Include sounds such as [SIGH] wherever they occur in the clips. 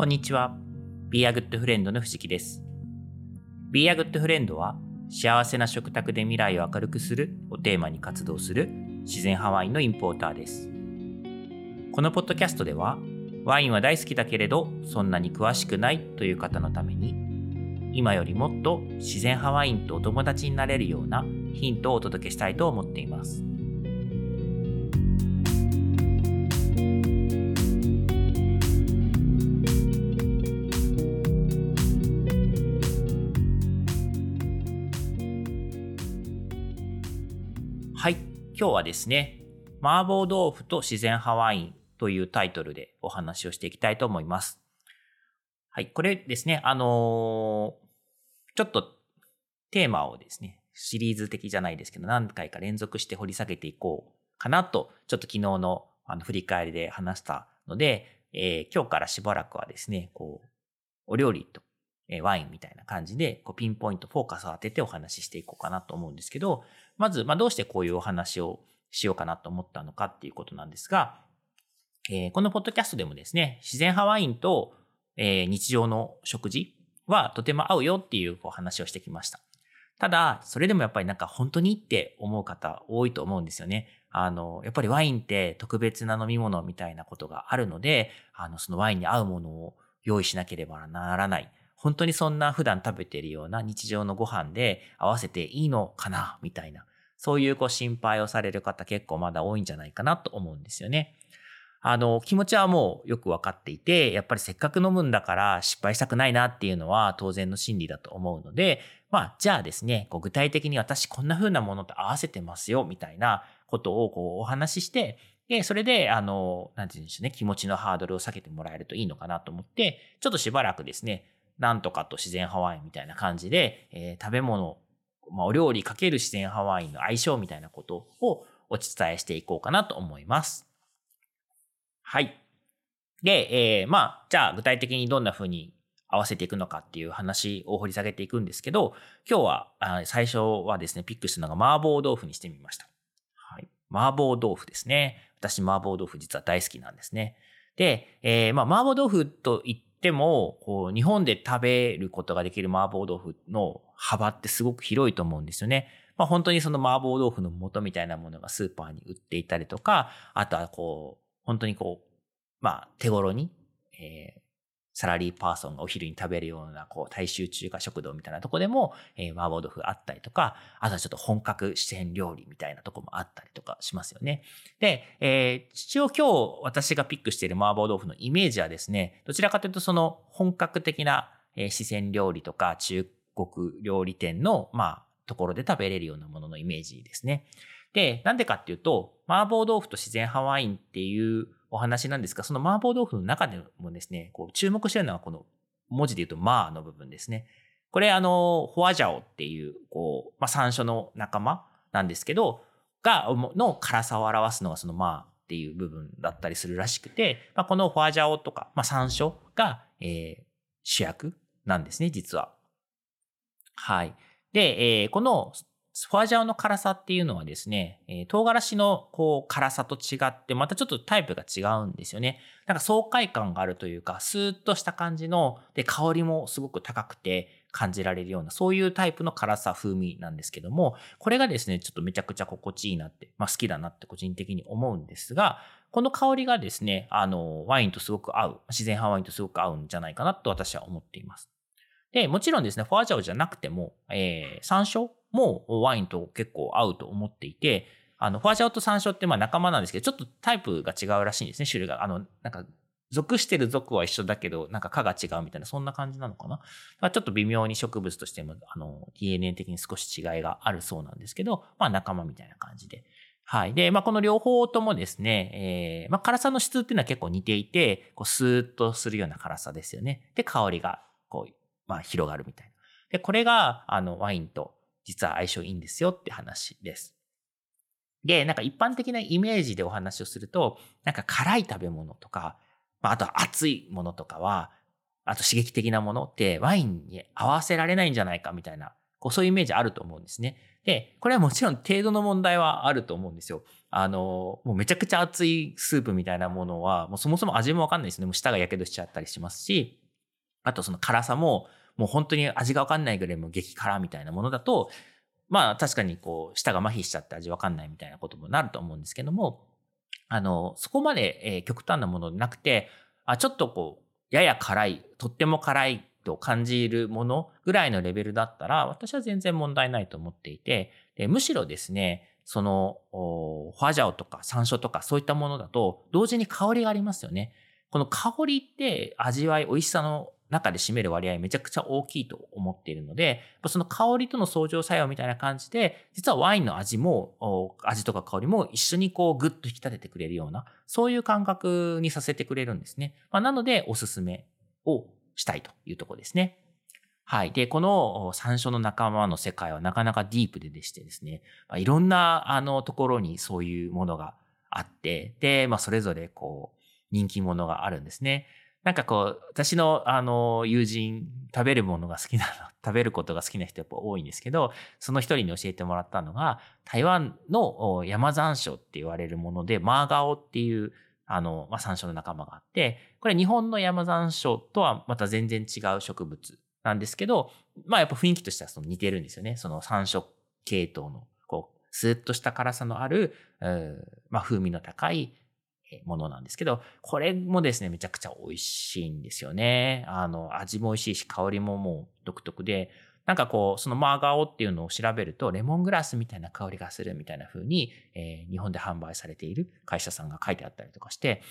こんにちは。Be a Good Friend の藤木です。Be a Good Friend は幸せな食卓で未来を明るくするをテーマに活動する自然派ワインのインポーターです。このポッドキャストではワインは大好きだけれどそんなに詳しくないという方のために今よりもっと自然派ワインとお友達になれるようなヒントをお届けしたいと思っています。今日はですね、麻婆豆腐と自然派ワインというタイトルでお話をしていきたいと思います。はい。これですね、あのーちょっとテーマをですね、シリーズ的じゃないですけど、何回か連続して掘り下げていこうかなと、ちょっと昨日のあの振り返りで話したので、えー今日からしばらくはですね、こう、お料理と、えーワインみたいな感じで、こうピンポイント、フォーカスを当ててお話ししていこうかなと思うんですけど、まず、まあ、どうしてこういうお話をしようかなと思ったのかっていうことなんですが、えーこのポッドキャストでもですね、自然派ワインと、えー日常の食事はとても合うよっていうこう話をしてきました。ただ、それでもやっぱりなんか本当にって思う方多いと思うんですよね。あの、やっぱりワインって特別な飲み物みたいなことがあるので、あの、そのワインに合うものを用意しなければならない。本当にそんな普段食べているような日常のご飯で合わせていいのかなみたいな。そういうこう心配をされる方結構まだ多いんじゃないかなと思うんですよね。あの、気持ちはもうよくわかっていて、やっぱりせっかく飲むんだから失敗したくないなっていうのは当然の心理だと思うので、まあ、じゃあですね、こう具体的に私こんな風なものと合わせてますよ、みたいなことをこうお話しして、で、それで、あの、なんて言うんでしょうね、気持ちのハードルを下げてもらえるといいのかなと思って、ちょっとしばらくですね、なんとかと自然派ワイみたいな感じで、えー食べ物、まあ、お料理かける自然派ワインの相性みたいなことをお伝えしていこうかなと思います。はい。で、えーまあ、じゃあ具体的にどんな風に合わせていくのかっていう話を掘り下げていくんですけど、今日は、あ最初はですね、ピックしたのが麻婆豆腐にしてみました。はい。麻婆豆腐ですね。私、麻婆豆腐実は大好きなんですね。で、えーまあ、麻婆豆腐と言っても、こう、日本で食べることができる麻婆豆腐の幅ってすごく広いと思うんですよね。まあ、本当にその麻婆豆腐の素みたいなものがスーパーに売っていたりとか、あとはこう、本当にこう、まあ、手頃に、えーサラリーパーソンがお昼に食べるような、こう、大衆中華食堂みたいなとこでも、えー麻婆豆腐あったりとか、あとはちょっと本格四川料理みたいなとこもあったりとかしますよね。で、えー一応今日私がピックしている麻婆豆腐のイメージはですね、どちらかというとその本格的な、えー四川料理とか中国料理店の、まあ、ところで食べれるようなもののイメージですね。で、なんでかっていうと、麻婆豆腐と自然派ワインっていうお話なんですが、その麻婆豆腐の中でもですね、こう注目してるのはこの文字で言うと、マーの部分ですね。これあの、ホアジャオっていう、こう、まあ、山椒の仲間なんですけど、が、の辛さを表すのがそのマーっていう部分だったりするらしくて、まあ、このホアジャオとか、まあ、山椒が、えー主役なんですね、実は。はい。で、えーこのフォアジャオの辛さっていうのはですね、えー唐辛子のこう辛さと違って、またちょっとタイプが違うんですよね。なんか爽快感があるというか、スーッとした感じの、で、香りもすごく高くて感じられるような、そういうタイプの辛さ、風味なんですけども、これがですね、ちょっとめちゃくちゃ心地いいなって、まあ好きだなって個人的に思うんですが、この香りがですね、あの、ワインとすごく合う、自然派ワインとすごく合うんじゃないかなと私は思っています。で、もちろんですね、フォアジャオじゃなくても、えー、山椒もワインと結構合うと思っていて、あの、フォアジャオと山椒ってまあ仲間なんですけど、ちょっとタイプが違うらしいんですね、種類が。あの、なんか、属してる属は一緒だけど、なんか科が違うみたいな、そんな感じなのかな。まあ、ちょっと微妙に植物としても、あの、DNA 的に少し違いがあるそうなんですけど、まあ仲間みたいな感じで。はい。で、まあこの両方ともですね、えー、まあ辛さの質っていうのは結構似ていて、こうスーッとするような辛さですよね。で、香りが、こう、まあ広がるみたいな。で、これが、あの、ワインと実は相性いいんですよって話です。で、なんか一般的なイメージでお話をすると、なんか辛い食べ物とか、まあ、あと熱いものとかは、あと刺激的なものってワインに合わせられないんじゃないかみたいなこうそういうイメージあると思うんですね。で、これはもちろん程度の問題はあると思うんですよ。あの、もうめちゃくちゃ熱いスープみたいなものは、もうそもそも味もわかんないですね。もう舌が火傷しちゃったりしますし、あとその辛さも、もう本当に味がわかんないぐらいも激辛みたいなものだと、まあ確かにこう、舌が麻痺しちゃって味わかんないみたいなこともなると思うんですけども、あの、そこまで、え、極端なものなくて、あ、ちょっとこう、やや辛い、とっても辛いと感じるものぐらいのレベルだったら、私は全然問題ないと思っていて、でむしろですね、その、ファジャオとか山椒とかそういったものだと、同時に香りがありますよね。この香りって味わい、美味しさの中で占める割合めちゃくちゃ大きいと思っているので、その香りとの相乗作用みたいな感じで、実はワインの味も、味とか香りも一緒にこうグッと引き立ててくれるような、そういう感覚にさせてくれるんですね。まあ、なので、おすすめをしたいというところですね。はい。で、この山椒の仲間の世界はなかなかディープででしてですね、まあ、いろんなあのところにそういうものがあって、で、まあそれぞれこう人気者があるんですね。なんかこう、私のあの友人、食べるものが好きなの、[LAUGHS] 食べることが好きな人やっぱ多いんですけど、その一人に教えてもらったのが、台湾の山山椒って言われるもので、マーガオっていうあの、まあ、山椒の仲間があって、これ日本の山山椒とはまた全然違う植物なんですけど、まあやっぱ雰囲気としてはその似てるんですよね。その山椒系統の、こう、スーッとした辛さのある、まあ風味の高いものなんですけど、これもですね、めちゃくちゃ美味しいんですよね。あの、味も美味しいし、香りももう独特で、なんかこう、そのマーガオっていうのを調べると、レモングラスみたいな香りがするみたいな風に、えー、日本で販売されている会社さんが書いてあったりとかして、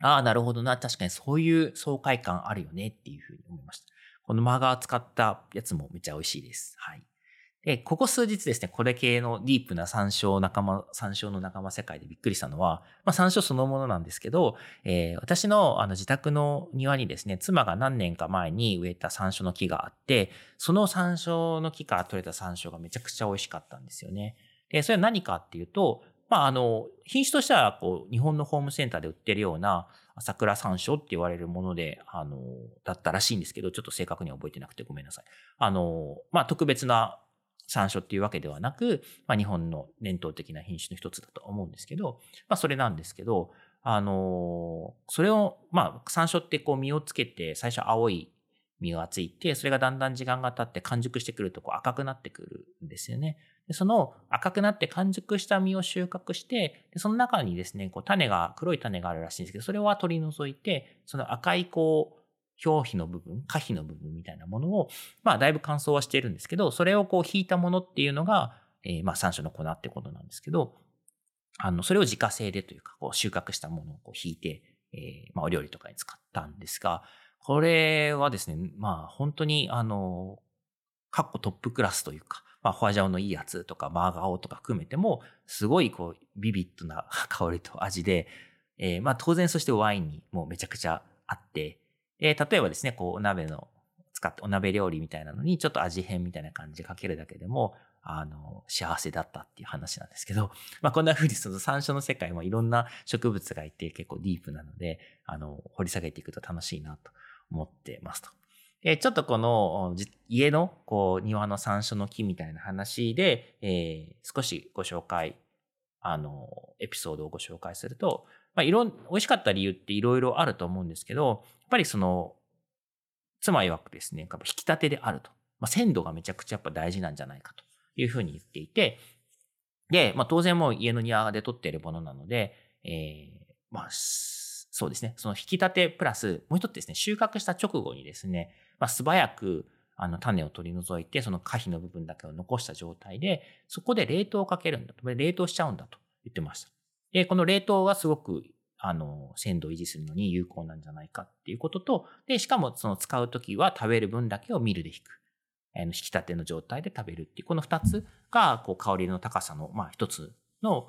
ああ、なるほどな。確かにそういう爽快感あるよねっていうふうに思いました。このマーガー使ったやつもめっちゃ美味しいです。はい。で、ここ数日ですね、これ系のディープな山椒仲間、山椒の仲間世界でびっくりしたのは、まあ山椒そのものなんですけど、えー、私のあの自宅の庭にですね、妻が何年か前に植えた山椒の木があって、その山椒の木から取れた山椒がめちゃくちゃ美味しかったんですよね。で、それは何かっていうと、まああの、品種としてはこう、日本のホームセンターで売ってるような、桜山椒って言われるもので、あの、だったらしいんですけど、ちょっと正確には覚えてなくてごめんなさい。あの、まあ特別な山椒っていうわけではなく、まあ、日本の伝統的な品種の一つだと思うんですけど、まあ、それなんですけど、あのそれを、まあ、山椒ってこう実をつけて、最初青い実がついて、それがだんだん時間が経って完熟してくるとこう赤くなってくるんですよね。でその赤くなって完熟した実を収穫して、でその中にですね、こう種が、黒い種があるらしいんですけど、それは取り除いて、その赤いこう、表皮の部分、可否の部分みたいなものを、まあ、だいぶ乾燥はしているんですけど、それをこう、引いたものっていうのが、えー、まあ、山椒の粉ってことなんですけど、あの、それを自家製でというか、こう、収穫したものをこう引いて、えー、まあ、お料理とかに使ったんですが、これはですね、まあ、本当に、あの、カッコトップクラスというか、まあ、ホアジャオのいいやつとか、マーガオとか含めても、すごい、こう、ビビッドな [LAUGHS] 香りと味で、えー、まあ、当然そしてワインにもうめちゃくちゃあって、えー、例えばですね、こう、お鍋の、使ってお鍋料理みたいなのに、ちょっと味変みたいな感じでかけるだけでも、あの、幸せだったっていう話なんですけど、[LAUGHS] まあこんな風にその山椒の世界もいろんな植物がいて結構ディープなので、あの、掘り下げていくと楽しいなと思ってますと。えちょっとこの家のこう庭の山椒の木みたいな話で、えー、少しご紹介、あの、エピソードをご紹介すると、まあ、いろん、美味しかった理由っていろいろあると思うんですけど、やっぱりその、妻曰くですね、引き立てであると。まあ、鮮度がめちゃくちゃやっぱ大事なんじゃないかというふうに言っていて、で、まあ、当然もう家の庭で取っているものなので、えー、まあ、そうですね、その引き立てプラス、もう一つですね、収穫した直後にですね、まあ、素早く、あの、種を取り除いて、その可否の部分だけを残した状態で、そこで冷凍をかけるんだと。冷凍しちゃうんだと言ってました。で、この冷凍がすごく、あの、鮮度を維持するのに有効なんじゃないかっていうことと、で、しかもその使うときは食べる分だけをミルで引く。あの引き立ての状態で食べるっていう、この二つが、こう、香りの高さの、まあ、一つの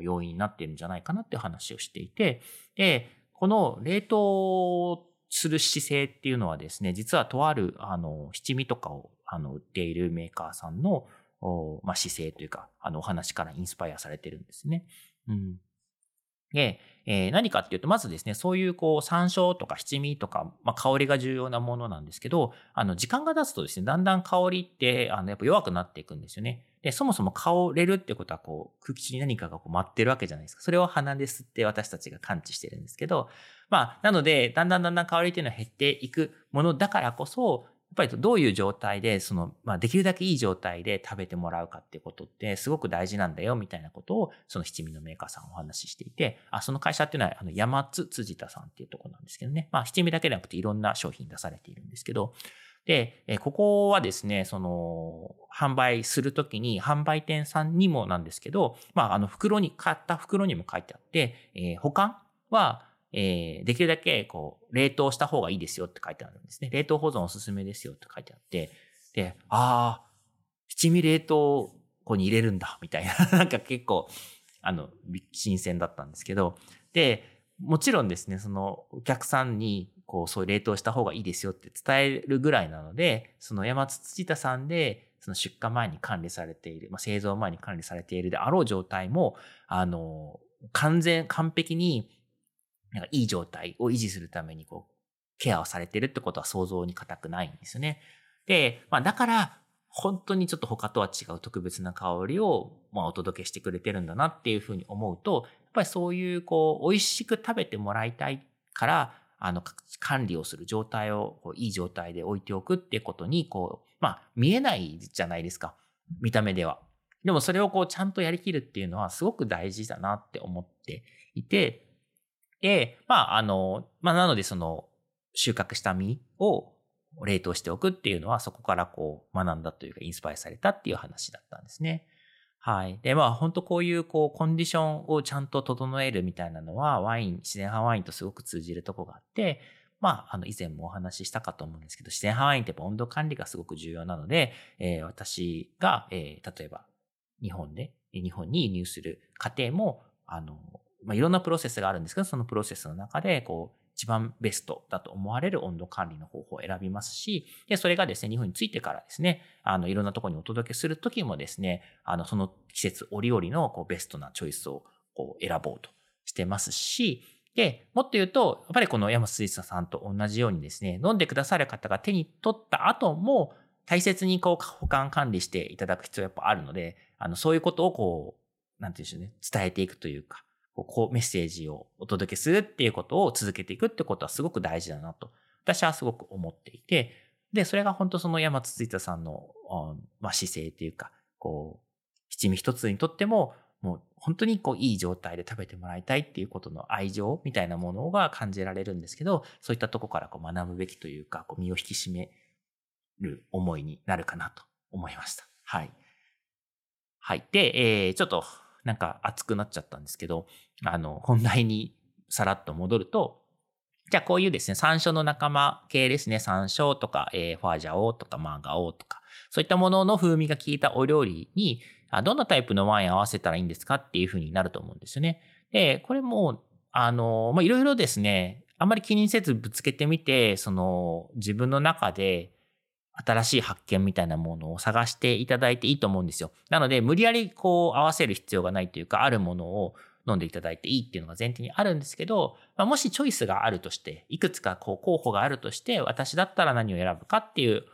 要因になっているんじゃないかなっていう話をしていて、で、この冷凍する姿勢っていうのはですね、実はとある、あの、七味とかを、あの、売っているメーカーさんの、まあ、姿勢というか、あの、お話からインスパイアされてるんですね。うん。で、えー、何かっていうと、まずですね、そういうこう山椒とか七味とか、まあ、香りが重要なものなんですけど、あの、時間が経つとですね、だんだん香りって、あの、やっぱ弱くなっていくんですよね。で、そもそも香れるってことは、こう、空気中に何かがこう舞ってるわけじゃないですか。それを鼻で吸って私たちが感知してるんですけど、まあ、なので、だんだんだんだん香りっていうのは減っていくものだからこそ、っぱりどういう状態で、その、まあ、できるだけいい状態で食べてもらうかってことってすごく大事なんだよ、みたいなことを、その七味のメーカーさんお話ししていて、あ、その会社っていうのは、あの、山津辻田さんっていうとこなんですけどね。まあ、七味だけでなくていろんな商品出されているんですけど、で、ここはですね、その、販売するときに、販売店さんにもなんですけど、まあ、あの、袋に、買った袋にも書いてあって、えー、保管は、えー、できるだけこう冷凍した方がいいですよって書いてあるんですね。冷凍保存おすすめですよって書いてあって、で、ああ、七味冷凍庫に入れるんだ、みたいな、[LAUGHS] なんか結構、あの、新鮮だったんですけど、で、もちろんですね、そのお客さんに、こう、そういう冷凍した方がいいですよって伝えるぐらいなので、その山津土田さんで、その出荷前に管理されている、まあ、製造前に管理されているであろう状態も、あの、完全、完璧になんかいい状態を維持するためにこう、ケアをされてるってことは想像に難くないんですよね。で、まあだから、本当にちょっと他とは違う特別な香りを、まあ、お届けしてくれてるんだなっていうふうに思うと、やっぱりそういうこう、美味しく食べてもらいたいから、あの、管理をする状態をこういい状態で置いておくってことに、こう、まあ、見えないじゃないですか。見た目では。でもそれをこう、ちゃんとやりきるっていうのはすごく大事だなって思っていて、で、まあ、あの、まあ、なのでその、収穫した実を冷凍しておくっていうのは、そこからこう、学んだというか、インスパイアされたっていう話だったんですね。はい。で、まあ、本当こういう、こう、コンディションをちゃんと整えるみたいなのは、ワイン、自然派ワインとすごく通じるとこがあって、まあ、あの、以前もお話ししたかと思うんですけど、自然派ワインってやっぱ温度管理がすごく重要なので、えー、私が、えー、例えば、日本で、日本に輸入する過程も、あの、まあ、いろんなプロセスがあるんですけど、そのプロセスの中で、こう、一番ベストだと思われる温度管理の方法を選びますし、で、それがですね、日本に着いてからですね、あの、いろんなところにお届けするときもですね、あの、その季節折々のこうベストなチョイスをこう選ぼうとしてますし、で、もっと言うと、やっぱりこの山水産さんと同じようにですね、飲んでくださる方が手に取った後も、大切にこう保管管理していただく必要やっぱあるので、あの、そういうことをこう、なんていうんでしょうね、伝えていくというか、こうメッセージをお届けするっていうことを続けていくってことはすごく大事だなと、私はすごく思っていて、で、それが本当その山津ツイさんの、まあ、姿勢っていうか、こう、七味一つにとっても、もう本当にこういい状態で食べてもらいたいっていうことの愛情みたいなものが感じられるんですけど、そういったとこからこう学ぶべきというか、こう身を引き締める思いになるかなと思いました。はい。はい。で、えー、ちょっとなんか熱くなっちゃったんですけど、あの、本題にさらっと戻ると、じゃあこういうですね、山椒の仲間系ですね、山椒とか、えー、ファージャオとかマーガオとか、そういったものの風味が効いたお料理に、どんなタイプのワイン合わせたらいいんですかっていう風になると思うんですよね。で、これも、あの、ま、いろいろですね、あんまり気にせずぶつけてみて、その、自分の中で、新しい発見みたいなものを探していただいていいと思うんですよ。なので、無理やりこう合わせる必要がないというか、あるものを飲んでいただいていいっていうのが前提にあるんですけど、まあ、もしチョイスがあるとして、いくつかこう候補があるとして、私だったら何を選ぶかっていう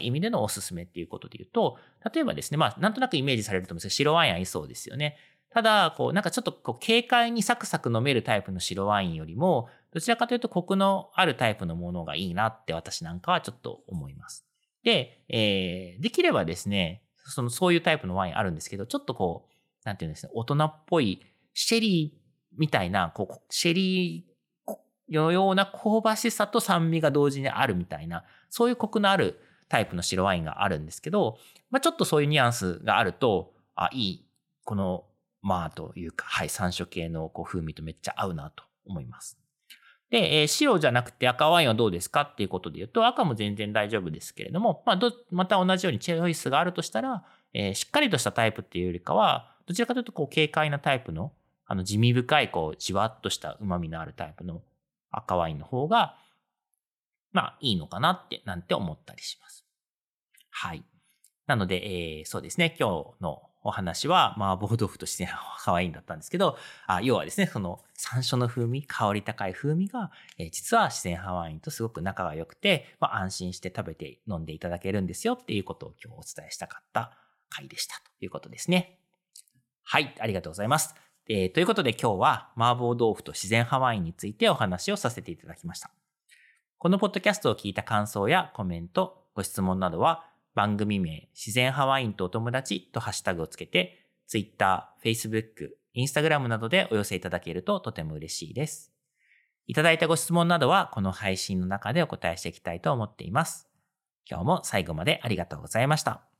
意味でのおすすめっていうことで言うと、例えばですね、まあ、なんとなくイメージされると思うんですけど、白ワイン合いそうですよね。ただ、こう、なんかちょっとこう軽快にサクサク飲めるタイプの白ワインよりも、どちらかというとコクのあるタイプのものがいいなって私なんかはちょっと思います。で、えー、できればですね、その、そういうタイプのワインあるんですけど、ちょっとこう、なんていうんですね、大人っぽい、シェリーみたいな、こう、シェリーのような香ばしさと酸味が同時にあるみたいな、そういうコクのあるタイプの白ワインがあるんですけど、まあ、ちょっとそういうニュアンスがあると、あ、いい、この、まあというか、はい、山椒系のこう風味とめっちゃ合うなと思います。で、えー、白じゃなくて赤ワインはどうですかっていうことで言うと、赤も全然大丈夫ですけれども、まあ、ど、また同じようにチョイスがあるとしたら、えー、しっかりとしたタイプっていうよりかは、どちらかというと、こう、軽快なタイプの、あの、地味深い、こう、じわっとした旨味のあるタイプの赤ワインの方が、まあ、いいのかなって、なんて思ったりします。はい。なので、えー、そうですね、今日のお話は麻婆豆腐としてハワインだったんですけど、あ要はですね、その山椒の風味、香り高い風味が、えー、実は自然ハワインとすごく仲が良くて、まあ、安心して食べて飲んでいただけるんですよっていうことを今日お伝えしたかった回でしたということですね。はい、ありがとうございます。えー、ということで今日は麻婆豆腐と自然ハワインについてお話をさせていただきました。このポッドキャストを聞いた感想やコメント、ご質問などは番組名自然ハワインとお友達とハッシュタグをつけて Twitter、Facebook、Instagram などでお寄せいただけるととても嬉しいです。いただいたご質問などはこの配信の中でお答えしていきたいと思っています。今日も最後までありがとうございました。